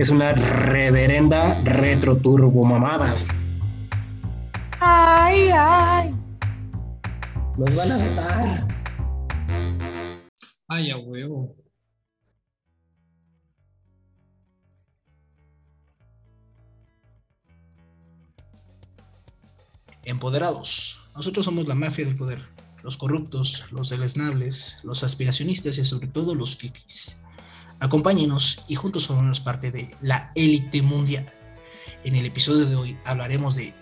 Es una reverenda retro turbo mamada. Ay, ay. Nos van a matar. Ay, a huevo. Empoderados. Nosotros somos la mafia del poder. Los corruptos, los deleznables, los aspiracionistas y sobre todo los fifis. Acompáñenos y juntos somos parte de la élite mundial. En el episodio de hoy hablaremos de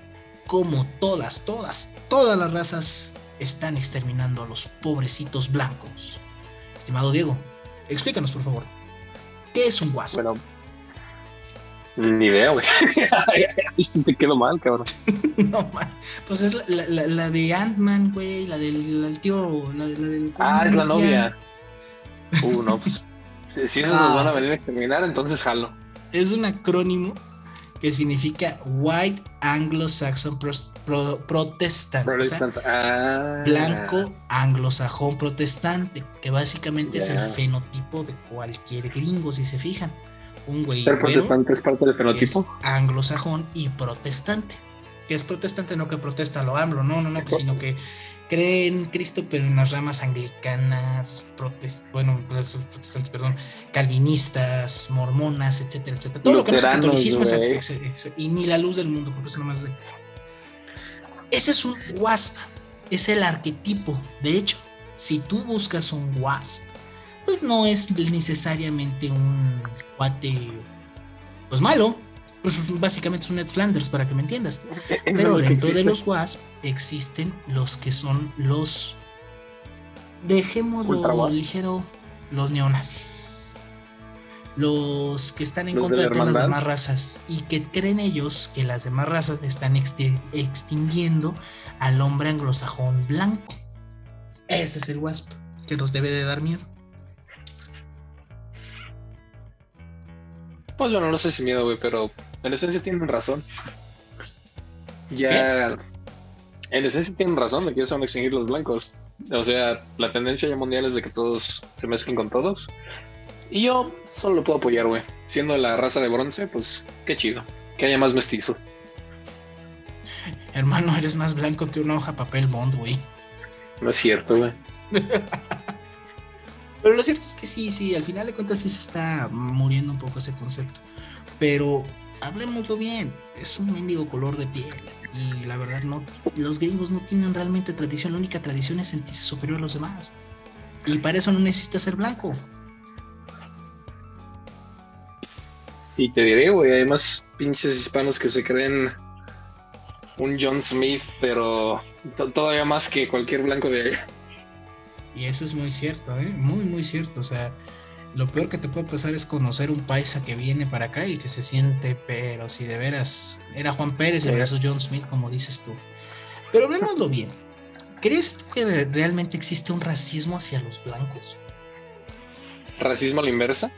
cómo todas, todas, todas las razas están exterminando a los pobrecitos blancos. Estimado Diego, explícanos por favor. ¿Qué es un wasp? Bueno. Ni idea, güey. Te quedo mal, cabrón. no man. Pues es la, la- la- la de Ant-Man, güey, la del la del tío, la, de- la del Ah, es la novia. Uh, no, pues. Si, esos Ah. nos van a venir a exterminar, entonces jalo. Es un acrónimo que significa White Anglo-Saxon Pro- Protestant. o sea, Protestant. Ah. blanco anglosajón protestante, que básicamente es el fenotipo de cualquier gringo, si se fijan. Un güey Ser protestante es parte del fenotipo. anglosajón y protestante. Que es protestante no que protesta lo AMLO, no, no, no, que sino que cree en Cristo, pero en las ramas anglicanas, protest, bueno, pues, protestantes, perdón, calvinistas, mormonas, etcétera, etcétera. Todo lo que no es catolicismo es- güey. es- es- y ni la luz del mundo, porque eso nomás es de- Ese es un wasp, es el arquetipo. De hecho, si tú buscas un wasp, pues no es necesariamente un cuate, pues malo. Pues básicamente es un Ned Flanders, para que me entiendas. Pero dentro de los WASP existen los que son los. Dejémoslo ligero, los neonazis. Los que están en Los contra de todas las demás razas y que creen ellos que las demás razas están exti- extinguiendo al hombre anglosajón blanco. Ese es el WASP que nos debe de dar miedo. Pues yo no, no sé si miedo, güey, pero en esencia tienen razón. Ya. En esencia tienen razón de que se van a extinguir los blancos. O sea, la tendencia ya mundial es de que todos se mezclen con todos. Y yo solo lo puedo apoyar, güey. Siendo la raza de bronce, pues qué chido. Que haya más mestizos. Hermano, eres más blanco que una hoja papel bond, güey. No es cierto, güey. Pero lo cierto es que sí, sí, al final de cuentas sí se está muriendo un poco ese concepto. Pero hablemoslo bien, es un mendigo color de piel. Y la verdad, no, los gringos no tienen realmente tradición. La única tradición es sentirse superior a los demás. Y para eso no necesitas ser blanco. Y te diré, güey, hay más pinches hispanos que se creen un John Smith, pero to- todavía más que cualquier blanco de allá. Y eso es muy cierto, ¿eh? Muy, muy cierto. O sea, lo peor que te puede pasar es conocer un paisa que viene para acá y que se siente, pero si de veras era Juan Pérez y regresó John Smith, como dices tú. Pero hablemoslo bien. ¿Crees tú que re- realmente existe un racismo hacia los blancos? ¿Racismo a la inversa?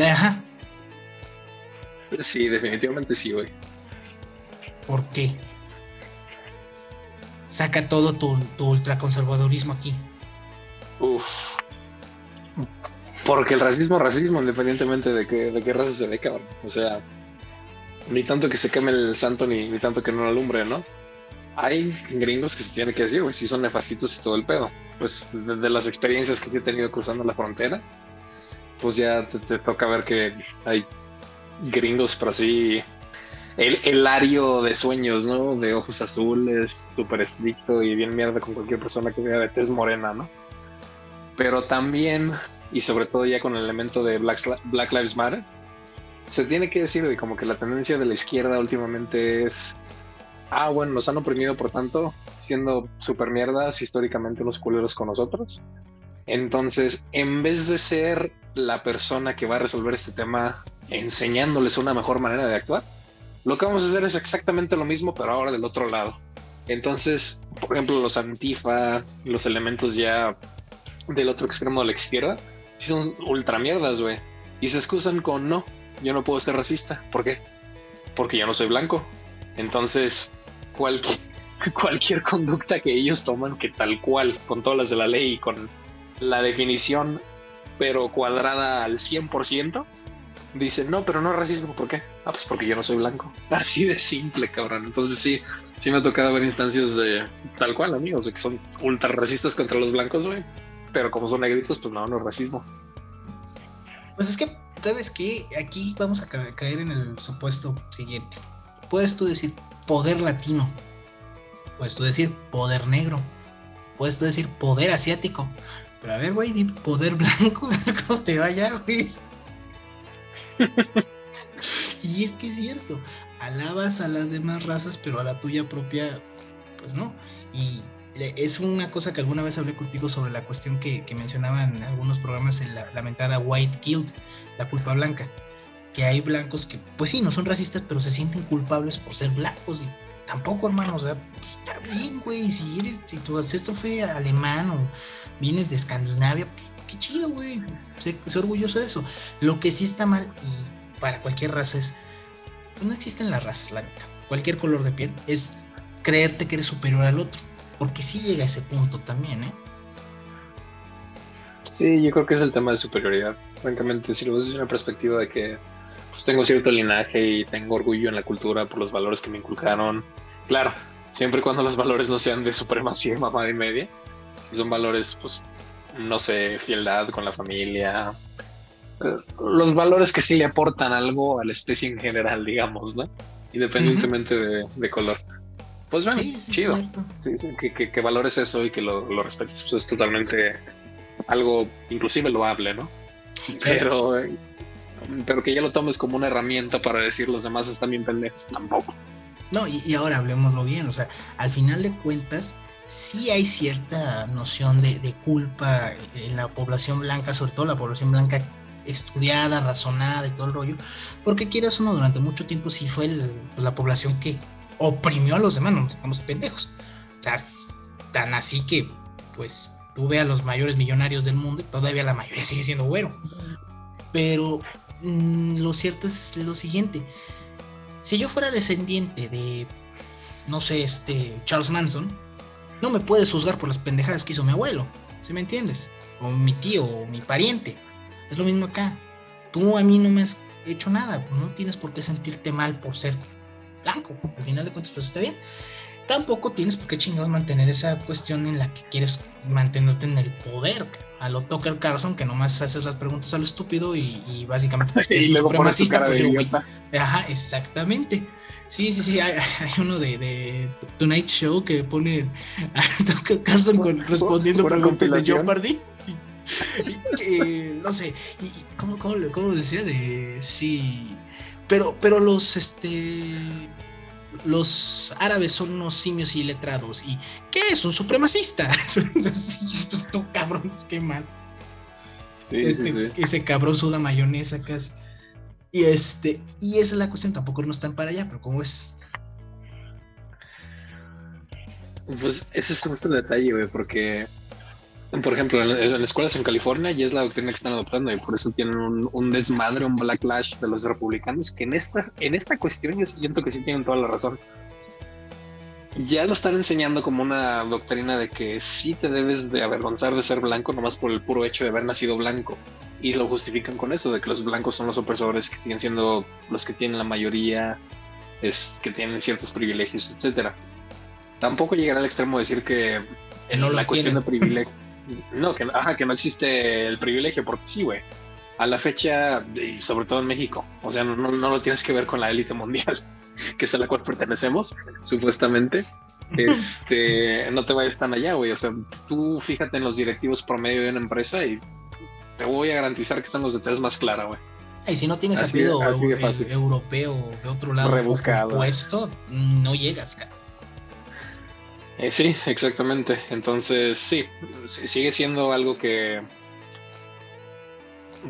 Ajá, Sí, definitivamente sí, güey. ¿por qué? Saca todo tu, tu ultraconservadurismo aquí. Uf. Porque el racismo es racismo, independientemente de qué, de qué raza se dé, cabrón. O sea, ni tanto que se queme el santo, ni, ni tanto que no lo alumbre, ¿no? Hay gringos que se tiene que decir, güey, si son nefastitos y todo el pedo. Pues de, las experiencias que sí he tenido cruzando la frontera, pues ya te, te toca ver que hay gringos, pero así. El, el ario de sueños, ¿no? De ojos azules, súper estricto y bien mierda con cualquier persona que vea de tez morena, ¿no? pero también, y sobre todo ya con el elemento de Black, Black Lives Matter, se tiene que decir de como que la tendencia de la izquierda últimamente es, ah, bueno, nos han oprimido por tanto, siendo super mierdas históricamente los culeros con nosotros. Entonces, en vez de ser la persona que va a resolver este tema enseñándoles una mejor manera de actuar, Lo que vamos a hacer es exactamente lo mismo, pero ahora del otro lado. Entonces, por ejemplo, los antifa, los elementos ya del otro extremo de la izquierda, son ultra mierdas, güey. Y se excusan con no, yo no puedo ser racista. ¿Por qué? Porque yo no soy blanco. Entonces, cualquier, cualquier conducta que ellos toman, que tal cual, con todas las de la ley y con la definición, pero cuadrada al 100%, dicen, no, pero no racismo, ¿por qué? Ah, pues porque yo no soy blanco. Así de simple, cabrón. Entonces sí, sí me ha tocado ver instancias de tal cual, amigos, que son ultra racistas contra los blancos, güey. Pero como son negritos, pues no, no es racismo. Pues es que, ¿sabes qué? Aquí vamos a caer en el supuesto siguiente. Puedes tú decir poder latino. Puedes tú decir poder negro. Puedes tú decir poder asiático. Pero a ver, güey, poder blanco, ¿cómo te vaya, güey? y es que es cierto, alabas a las demás razas, pero a la tuya propia, pues no. Y es una cosa que alguna vez hablé contigo sobre la cuestión que, mencionaban en algunos programas en la lamentada White Guild, la culpa blanca. Que hay blancos que, pues sí, no son racistas, pero se sienten culpables por ser blancos. Y tampoco, hermano, o sea, pues, está bien, güey. Si eres, si tu ancestro fue alemán o vienes de Escandinavia, pues qué chido, güey. Sé, orgulloso de eso. Lo que sí está mal, y para cualquier raza es, pues no existen las razas, la neta. Cualquier color de piel es creerte que eres superior al otro. Porque sí llega a ese punto también, ¿eh? Sí, yo creo que es el tema de superioridad. Francamente, si lo ves desde una perspectiva de que pues tengo cierto linaje y tengo orgullo en la cultura por los valores que me inculcaron. Claro, siempre y cuando los valores no sean de supremacía, mamá y media. Si son valores, pues, no sé, fieldad con la familia. Eh, los valores que sí le aportan algo a la especie en general, digamos, ¿no? Independientemente de, color. Pues bueno, chido. Sí, sí, que, valores eso y que lo, lo respetes. Pues es totalmente algo, inclusive loable, ¿no? Pero, pero que ya lo tomes como una herramienta para decir los demás están bien pendejos, tampoco. No, y, y ahora hablemoslo bien, o sea, al final de cuentas, sí hay cierta noción de, culpa en la población blanca, sobre todo la población blanca estudiada, razonada y todo el rollo, porque quieras uno, durante mucho tiempo sí fue pues, la población que oprimió a los demás, no nos pendejos. Sea, tan así que, pues, tuve a los mayores millonarios del mundo y todavía la mayoría sigue siendo güero. Pero mm, lo cierto es lo siguiente. Si yo fuera descendiente de, no sé, este, Charles Manson, no me puedes juzgar por las pendejadas que hizo mi abuelo, ¿sí me entiendes? O mi tío, o mi pariente. Es lo mismo acá. Tú a mí no me has hecho nada, no tienes por qué sentirte mal por ser blanco. Al final de cuentas, pues está bien. Tampoco tienes por qué chingados mantener esa cuestión en la que quieres mantenerte en el poder. A lo toca el Carlson, que nomás haces las preguntas a lo estúpido y, básicamente pues, y supremacista. Pues, Ajá, exactamente. Sí, sí, sí, hay, uno de, de, Tonight Show que pone a Tucker Carlson con, respondiendo preguntas de Jeopardy. Y, no sé, y, ¿cómo, cómo, decía? De sí, pero, pero los, este, los árabes son unos simios iletrados. ¿Y qué es? Un supremacista. pues, tú cabrón, ¿qué más? Sí, este, sí, sí. Ese cabrón suda mayonesa casi. Y este, y esa es la cuestión, tampoco no están para allá, pero ¿cómo es? Pues ese es el detalle, güey, porque, por ejemplo, en, las escuelas en California ya es la doctrina que están adoptando y por eso tienen un, desmadre, un backlash de los republicanos, que en esta, en esta cuestión yo siento que sí tienen toda la razón. Ya lo están enseñando como una doctrina de que sí te debes de avergonzar de ser blanco nomás por el puro hecho de haber nacido blanco y lo justifican con eso, de que los blancos son los opresores, que siguen siendo los que tienen la mayoría, es, que tienen ciertos privilegios, etcétera. Tampoco llegará al extremo de decir que en no la cuestión de privilegio, no, que, que no existe el privilegio, porque sí, güey. A la fecha, y sobre todo en México, o sea, no, no, lo tienes que ver con la élite mundial, que es a la cual pertenecemos, supuestamente. Este, no te vayas tan allá, güey. O sea, tú fíjate en los directivos promedio de una empresa y te voy a garantizar que son los de tres más clara, güey. Y si no tienes apellido europeo de otro lado puesto, no llegas, cara. Eh, sí, exactamente. Entonces, sí, sigue siendo algo que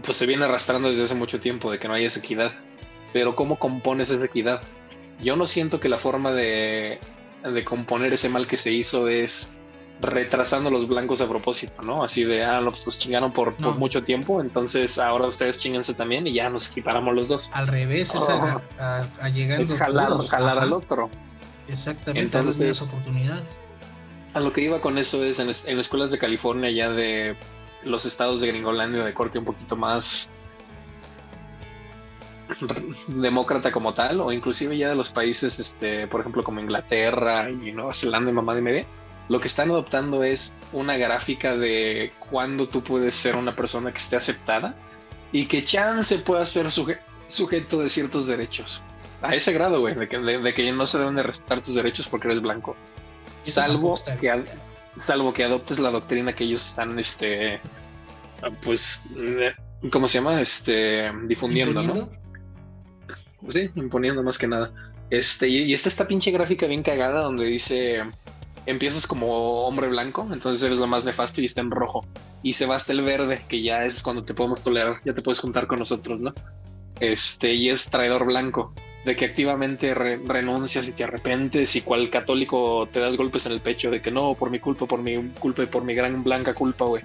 pues se viene arrastrando desde hace mucho tiempo de que no hay esa equidad. Pero ¿cómo compones esa equidad? Yo no siento que la forma de, de componer ese mal que se hizo es retrasando los blancos a propósito, ¿no? Así de, ah, no, pues los chingaron por, por mucho tiempo, entonces ahora ustedes chinganse también y ya nos equiparamos los dos. Al revés, es a, a- a llegando Es jalar, todos. jalar Ajá, al otro. Exactamente, a las Entonces- oportunidades. A lo que iba con eso es en, es- en escuelas de California, ya de los estados de Gringolandia de corte un poquito más demócrata como tal, o inclusive ya de los países, este, por ejemplo, como Inglaterra y Nueva Zelanda y mamá de media, lo que están adoptando es una gráfica de cuándo tú puedes ser una persona que esté aceptada y que chance pueda ser suje- sujeto de ciertos derechos. A ese grado, güey, de que, de- de que no se deben de respetar tus derechos porque eres blanco. Salvo que, ad- salvo que adoptes la doctrina que ellos están, este, pues, eh, ¿cómo se llama? Este, difundiendo, ¿no? Sí, imponiendo más que nada. Este, y, y está esta pinche gráfica bien cagada donde dice, empiezas como hombre blanco, entonces eres lo más nefasto y está en rojo. Y se va hasta el verde, que ya es cuando te podemos tolerar, ya te puedes juntar con nosotros, ¿no? Este, y es traidor blanco, de que activamente re- renuncias y te arrepentes y cual católico te das golpes en el pecho de que no, por mi culpa, por mi culpa y por mi gran blanca culpa, güey.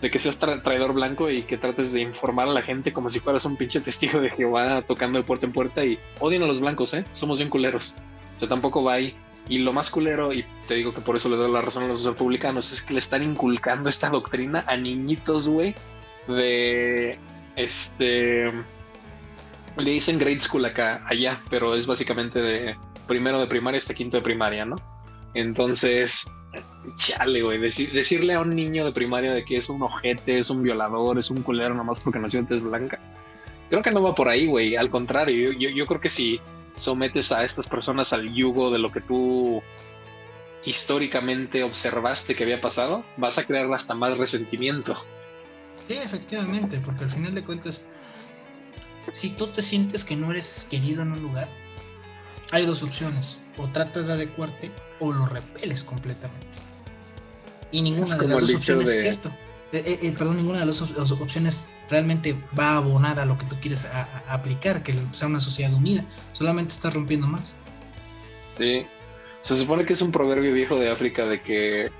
De que seas tra- traidor blanco y que trates de informar a la gente como si fueras un pinche testigo de Jehová tocando de puerta en puerta y odien a los blancos, ¿eh? Somos bien culeros. O sea, tampoco va ahí. Y lo más culero, y te digo que por eso le doy la razón a los republicanos, es que le están inculcando esta doctrina a niñitos, güey, de este le dicen grade school acá, allá, pero es básicamente de primero de primaria hasta quinto de primaria, ¿no? Entonces, chale, güey, deci- decirle a un niño de primaria de que es un ojete, es un violador, es un culero nomás porque nació en tez blanca. Creo que no va por ahí, güey. Al contrario, yo, yo creo que si sometes a estas personas al yugo de lo que tú históricamente observaste que había pasado, vas a crear hasta más resentimiento. Sí, efectivamente, porque al final de cuentas, si tú te sientes que no eres querido en un lugar, hay dos opciones. O tratas de adecuarte o lo repeles completamente. Y ninguna Es de como las el dos opciones de- es cierto. Eh, eh, eh, perdón, ninguna de las dos las opciones realmente va a abonar a lo que tú quieres a- a- aplicar, que sea una sociedad unida. Solamente estás rompiendo más. Sí. Se supone que es un proverbio viejo de África de que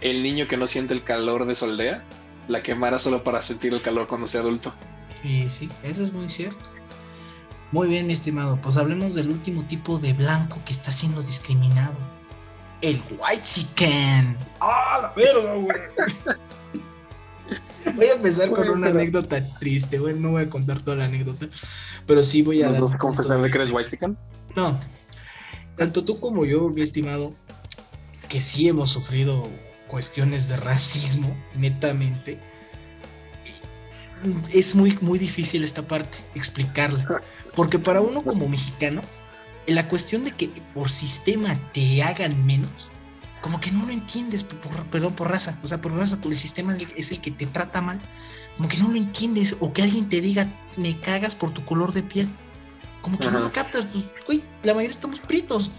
el niño que no siente el calor de su aldea la quemará solo para sentir el calor cuando sea adulto. Y sí, eso es muy cierto. Muy bien, mi estimado. Pues hablemos del último tipo de blanco que está siendo discriminado. El white chicken. ¡Ah, la verga, güey! Voy a empezar con una anécdota triste, güey. No voy a contar toda la anécdota. Pero sí voy a ¿Nos vas a confesar de que eres white chicken? No. Tanto tú como yo, mi estimado, que sí hemos sufrido cuestiones de racismo, netamente. Es muy, muy difícil esta parte, explicarla. Porque para uno como mexicano, la cuestión de que por sistema te hagan menos, como que no lo entiendes, por, perdón, por raza. O sea, por raza, el sistema es el, es el que te trata mal. Como que no lo entiendes. O que alguien te diga, me cagas por tu color de piel. Como que no lo captas. Pues, güey, la mayoría estamos pritos.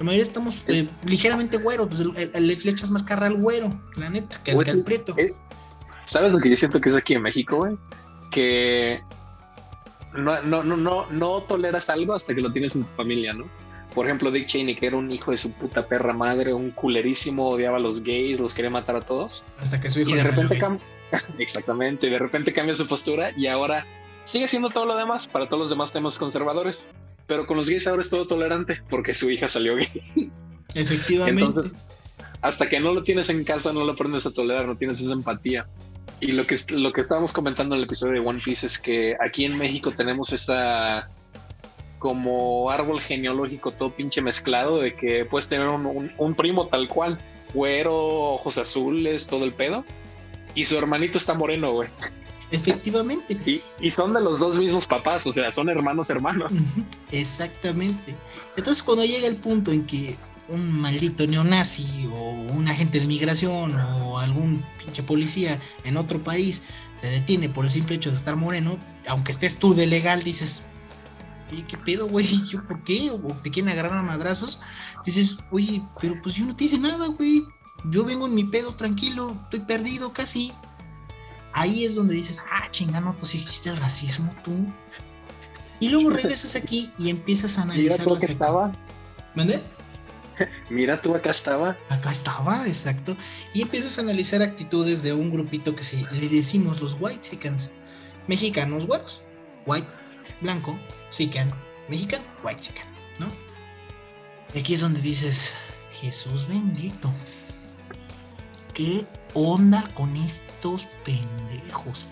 La mayoría estamos eh, ligeramente güeros. Pues le, le echas más carra al güero, la neta, que al, Pues que al prieto. ¿Sabes lo que yo siento que es aquí en México, güey? Que no, no, no, no, no toleras algo hasta que lo tienes en tu familia, ¿no? Por ejemplo, Dick Cheney, que era un hijo de su puta perra madre, un culerísimo, odiaba a los gays, los quería matar a todos. Hasta que su hijo Y de repente cambia. Exactamente, y de repente cambia su postura y ahora sigue siendo todo lo demás para todos los demás temas conservadores. Pero con los gays ahora es todo tolerante porque su hija salió gay. Efectivamente. Entonces, hasta que no lo tienes en casa, no lo aprendes a tolerar, no tienes esa empatía. Y lo que, lo que estábamos comentando en el episodio de One Piece es que aquí en México tenemos esa como árbol genealógico todo pinche mezclado de que puedes tener un, un- un primo tal cual, güero, ojos azules, todo el pedo. Y su hermanito está moreno, güey. Efectivamente. Y, y son de los dos mismos papás, o sea, son hermanos, hermanos. Exactamente. Entonces cuando llega el punto en que un maldito neonazi o un agente de migración o algún pinche policía en otro país te detiene por el simple hecho de estar moreno, aunque estés tú de legal, dices, oye, ¿qué pedo, güey? ¿Yo por qué? O te quieren agarrar a madrazos. Dices, oye, pero pues yo no te hice nada, güey. Yo vengo en mi pedo tranquilo, estoy perdido casi. Ahí es donde dices, ah, chingano, pues existe el racismo, tú. Y luego regresas aquí y empiezas a analizar las acá acti- estaba. ¿Mande? Mira tú acá estaba. Acá estaba, exacto. Y empiezas a analizar actitudes de un grupito que se, le decimos los white Sicans. Mexicanos güeros. White, blanco, Sican, mexicano, white Sican, ¿no? Y aquí es donde dices, Jesús bendito. ¿Qué onda con estos pendejos?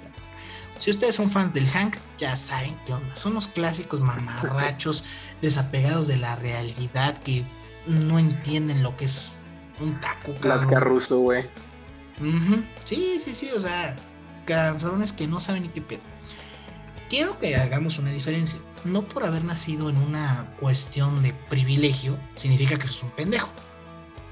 Si ustedes son fans del Hank, ya saben qué onda. Son los clásicos mamarrachos, desapegados de la realidad, que no entienden lo que es un taco, cabrón. Latka ruso, güey. Sí, sí, sí, o sea, cabrones que no saben ni qué pedo. Quiero que hagamos una diferencia. No por haber nacido en una cuestión de privilegio, significa que sos un pendejo.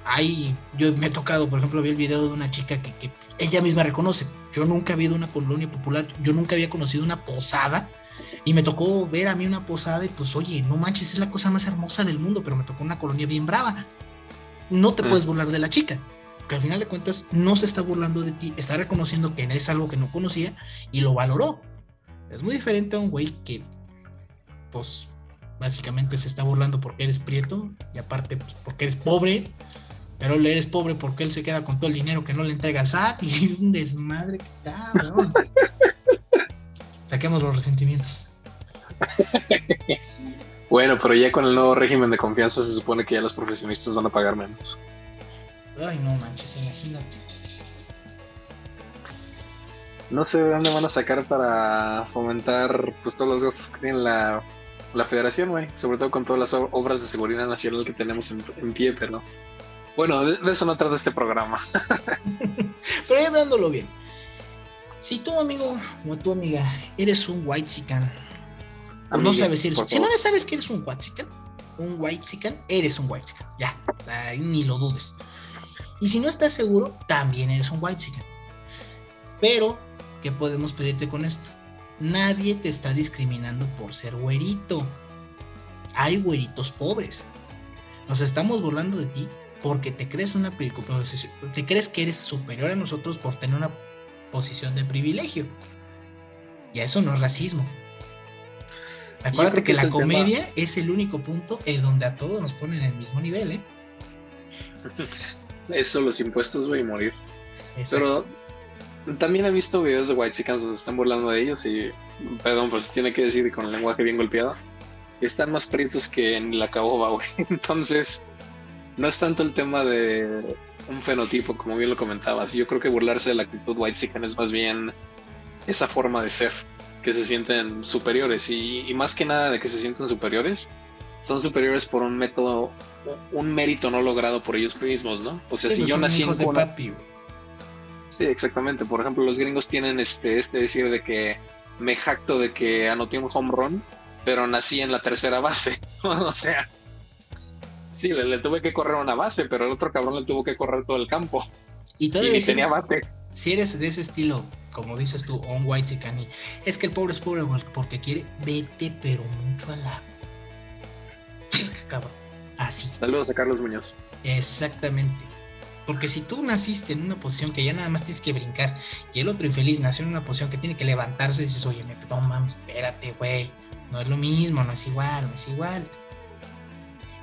Ahí, yo me he tocado, por ejemplo, vi el video de una chica que, que ella misma reconoce. Yo nunca había ido a una colonia popular, yo nunca había conocido una posada. Y me tocó ver a mí una posada y pues, oye, no manches, es la cosa más hermosa del mundo, pero me tocó una colonia bien brava. No te Mm. puedes burlar de la chica, porque al final de cuentas no se está burlando de ti, está reconociendo que es algo que no conocía y lo valoró. Es muy diferente a un güey que, pues, básicamente se está burlando porque eres prieto y aparte pues, porque eres pobre, pero él eres pobre porque él se queda con todo el dinero que no le entrega al SAT y un desmadre que cabrón. Saquemos los resentimientos. Bueno, pero ya con el nuevo régimen de confianza se supone que ya los profesionistas van a pagar menos. Ay, no manches, imagínate. No sé de dónde van a sacar para fomentar pues todos los gastos que tiene la, la federación, güey. Sobre todo con todas las obras de seguridad nacional que tenemos en, en pie, pero... Bueno, de, de eso no trata este programa. Pero ya hablándolo bien. Si tu amigo o tu amiga eres un white sican, o no sabes si eres si no favor. sabes que eres un white sican, un white sican, eres un white sican. Ya, ni lo dudes. Y si no estás seguro, también eres un white sican. Pero, ¿qué podemos pedirte con esto? Nadie te está discriminando por ser güerito. Hay güeritos pobres. Nos estamos burlando de ti porque te crees una te crees que eres superior a nosotros por tener una posición de privilegio. Y eso no es racismo. Acuérdate que, la tema- comedia es el único punto en donde a todos nos ponen en el mismo nivel, ¿eh? Eso, los impuestos, güey, y morir. Exacto. Pero también he visto videos de White Chickens donde se están burlando de ellos y, perdón, pues tiene que decir con el lenguaje bien golpeado, están más prietos que en la caoba, güey. Entonces, no es tanto el tema de un fenotipo, como bien lo comentabas. Yo creo que burlarse de la actitud White Chicken es más bien esa forma de ser, que se sienten superiores y, y más que nada de que se sienten superiores, son superiores por un método, un mérito no logrado por ellos mismos, ¿no? O sea, si no yo nací en de papi. Sí, exactamente. Por ejemplo, los gringos tienen este, este decir de que me jacto de que anoté un home run, pero nací en la tercera base. o sea, sí, le, le tuve que correr una base, pero el otro cabrón le tuvo que correr todo el campo. Y Y todavía ni si tenía eres, bate. si eres de ese estilo, como dices tú, un white chican, y es que el pobre es pobre porque quiere, vete pero mucho a la... Cabrón. Así. Saludos a Carlos Muñoz. Exactamente. Porque si tú naciste en una posición que ya nada más tienes que brincar y el otro infeliz nació en una posición que tiene que levantarse, dices, oye, me no mames, espérate, güey. No es lo mismo, no es igual, no es igual.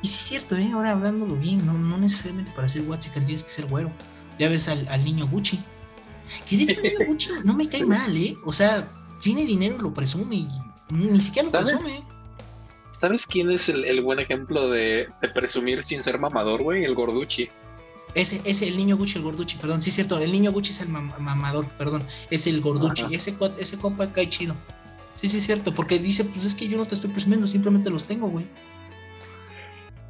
Y sí es cierto, ¿eh? Ahora hablándolo bien, no, no necesariamente para ser Watsican tienes que ser güero. Ya ves al, al niño Gucci. Que de hecho el niño Gucci no me cae mal, ¿eh? O sea, tiene dinero, lo presume y ni siquiera lo ¿Sabes? presume. ¿Sabes quién es el, el buen ejemplo de, de presumir sin ser mamador, güey? El Gorducci. Ese, ese, el niño Gucci, el Gorducci, perdón, sí es cierto, el niño Gucci es el mam- mamador, perdón, es el Gorducci, Ajá. ese, ese compa cae chido. Sí, sí es cierto, porque dice, pues es que yo no te estoy presumiendo, simplemente los tengo, güey.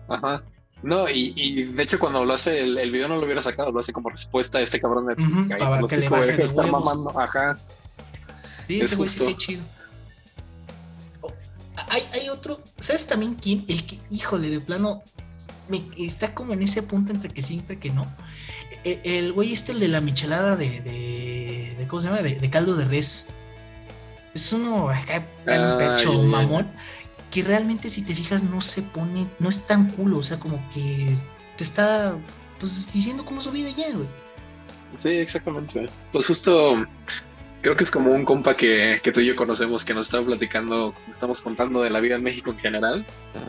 Ajá. No, y, y de hecho cuando lo hace, el, el video no lo hubiera sacado, lo hace como respuesta a este cabrón de... Ujú, "Cállate para el que le baje de estar huevos. mamando". Ajá. Sí, Es ese güey sí cae chido. Oh, hay, hay otro, ¿sabes también quién? El que, híjole, de plano, me, está como en ese punto entre que sí, entre que no. E- El güey este, el de la michelada de, de, de- ¿cómo se llama? De, de caldo de res. Es uno acá, en Ah, pecho mamón, que realmente si te fijas no se pone, no es tan culo, o sea, como que te está, pues, diciendo cómo su vida ya, güey. Sí, exactamente. Pues justo Creo que es como un compa que, que tú y yo conocemos que nos estaba platicando, estamos contando de la vida en México en general,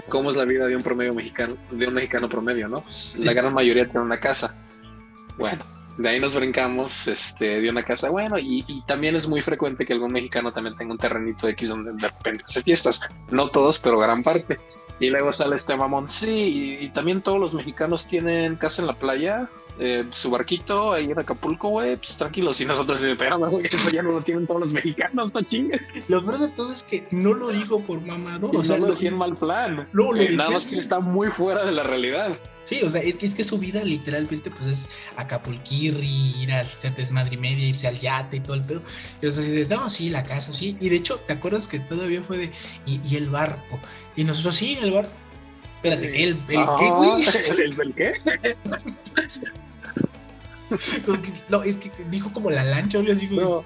cómo es la vida de un promedio mexicano, de un mexicano promedio, ¿no? Pues, la gran mayoría tiene una casa. Bueno, de ahí nos brincamos este, de una casa. Bueno, y, y, también es muy frecuente que algún mexicano también tenga un terrenito X donde de repente hace fiestas. No todos, pero gran parte. Y luego sale este mamón, sí, y, y también todos los mexicanos tienen casa en la playa, eh, su barquito ahí en Acapulco, güey, pues tranquilos. Y nosotros, pero güey, eso ya no lo tienen todos los mexicanos, no chingues. Lo peor de todo es que no lo dijo por mamador. O sea, no lo decía en mal plan. No, lo Eh, nada más que está muy fuera de la realidad. Sí, o sea, es que, es que su vida literalmente pues es Acapulquirri, ir al ser desmadre y media, irse al yate y todo el pedo. Y o sea, dices, no, sí, la casa, sí. Y de hecho, ¿te acuerdas que todavía fue de, y, y el barco? Y nosotros, sí, el barco. Espérate, ¿qué? ¿El, el qué, güey? ¿El, el qué? No, es que dijo como la lancha o así. No,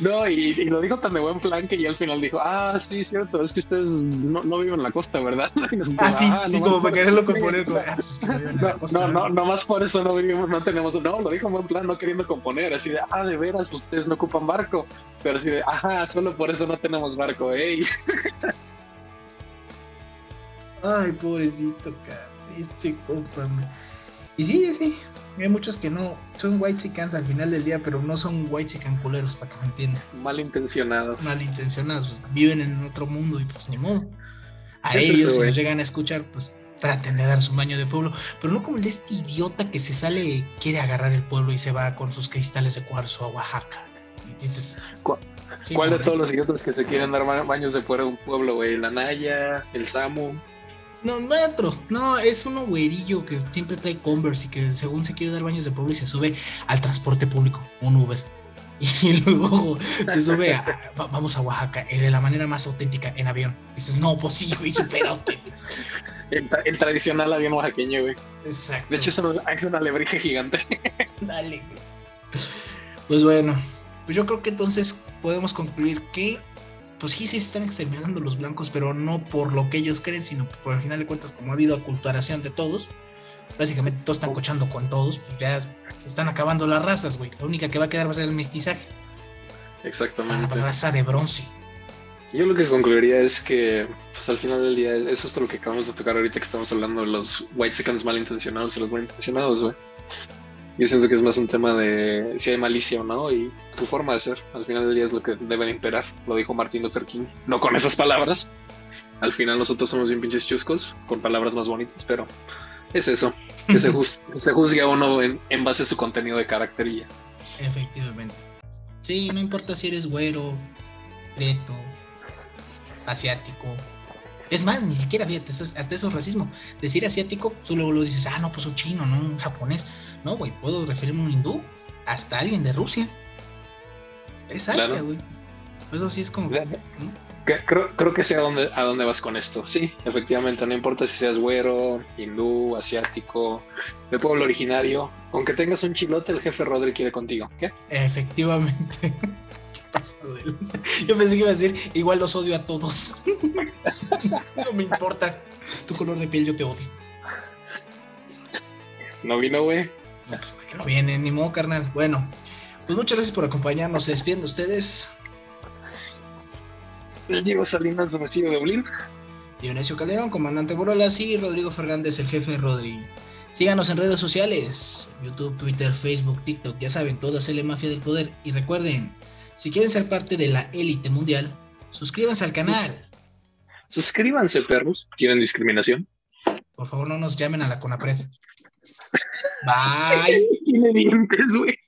no y, y lo dijo tan de buen plan que ya al final dijo, ah, sí, cierto, es que ustedes no, no viven en la costa, ¿verdad? Nosotros, Ah, sí, "Ah, sí, como para quererlo eso". componer. Como, ah, pues no No, costa, no, nomás por eso no vivimos, no tenemos, no, lo dijo en buen plan, no queriendo componer, así de, ah, de veras, ustedes no ocupan barco, pero así de, ajá, solo por eso no tenemos barco, ey. Ay, pobrecito, cara. Este compa. Y sí, sí. Hay muchos que no son white chicans al final del día, pero no son white chican culeros, para que me entiendan. Malintencionados. Malintencionados, pues, viven en otro mundo y pues ni modo. A ellos, si nos llegan a escuchar, pues traten de dar su baño de pueblo, pero no como el de este idiota que se sale, quiere agarrar el pueblo y se va con sus cristales de cuarzo a Oaxaca. Y dices, ¿Cu- sí, ¿Cuál de todos los idiotas que se quieren dar ba- baños de fuera de un pueblo, güey? La Naya, el Samu. No, no hay otro. No, es uno güerillo que siempre trae Converse y que según se quiere dar baños de pueblo y se sube al transporte público, un Uber. Y luego se sube a, va- vamos a Oaxaca, eh, de la manera más auténtica, en avión. Y dices, no, pues sí, güey, súper auténtico. El, tra- el tradicional avión oaxaqueño, güey. Exacto. De hecho, es una, es una alebrije gigante. Dale, güey. Pues bueno, pues yo creo que entonces podemos concluir que, pues sí, sí se están exterminando los blancos, pero no por lo que ellos creen, sino por al final de cuentas, como ha habido aculturación de todos, básicamente todos están cochando con todos, pues ya se están acabando las razas, güey. La única que va a quedar va a ser el mestizaje, la Exactamente. raza de bronce. Yo lo que concluiría es que, pues al final del día, eso es lo que acabamos de tocar ahorita que estamos hablando de los white seconds malintencionados y los malintencionados, güey. Yo siento que es más un tema de si hay malicia o no y tu forma de ser. Al final del día es lo que deben imperar. Lo dijo Martin Luther King. No con esas palabras. Al final nosotros somos bien pinches chuscos, con palabras más bonitas, pero es eso. Que se, se juzgue a uno en, en base a su contenido de carácter y ya. Efectivamente. Sí, no importa si eres güero, prieto, asiático. Es más, ni siquiera, fíjate, eso es- hasta eso es racismo. Decir asiático, tú luego lo dices, ah, no, pues un chino, no un japonés. No, güey, puedo referirme a un hindú, hasta alguien de Rusia. Es Asia, Claro. güey. Eso sí es como. Creo, creo que sé a dónde, a dónde vas con esto. Sí, efectivamente, no importa si seas güero, hindú, asiático, de pueblo originario, aunque tengas un chilote, el jefe Rodri quiere contigo. ¿Qué? Efectivamente. Yo pensé que iba a decir, igual los odio a todos. no me importa. Tu color de piel yo te odio. No vino, güey. No, pues, no viene, ni modo, carnal. Bueno, pues muchas gracias por acompañarnos. Se despiden de ustedes. Diego Salinas, nacido de Oblín. Dionisio Calderón, comandante Borolas y Rodrigo Fernández, el jefe Rodri. Síganos en redes sociales, YouTube, Twitter, Facebook, TikTok, ya saben, todas L Mafia del Poder. Y recuerden, si quieren ser parte de la élite mundial, suscríbanse al canal. Suscríbanse, perros. ¿Quieren discriminación? Por favor, no nos llamen a la Conapred. Bye. Tiene dientes, güey.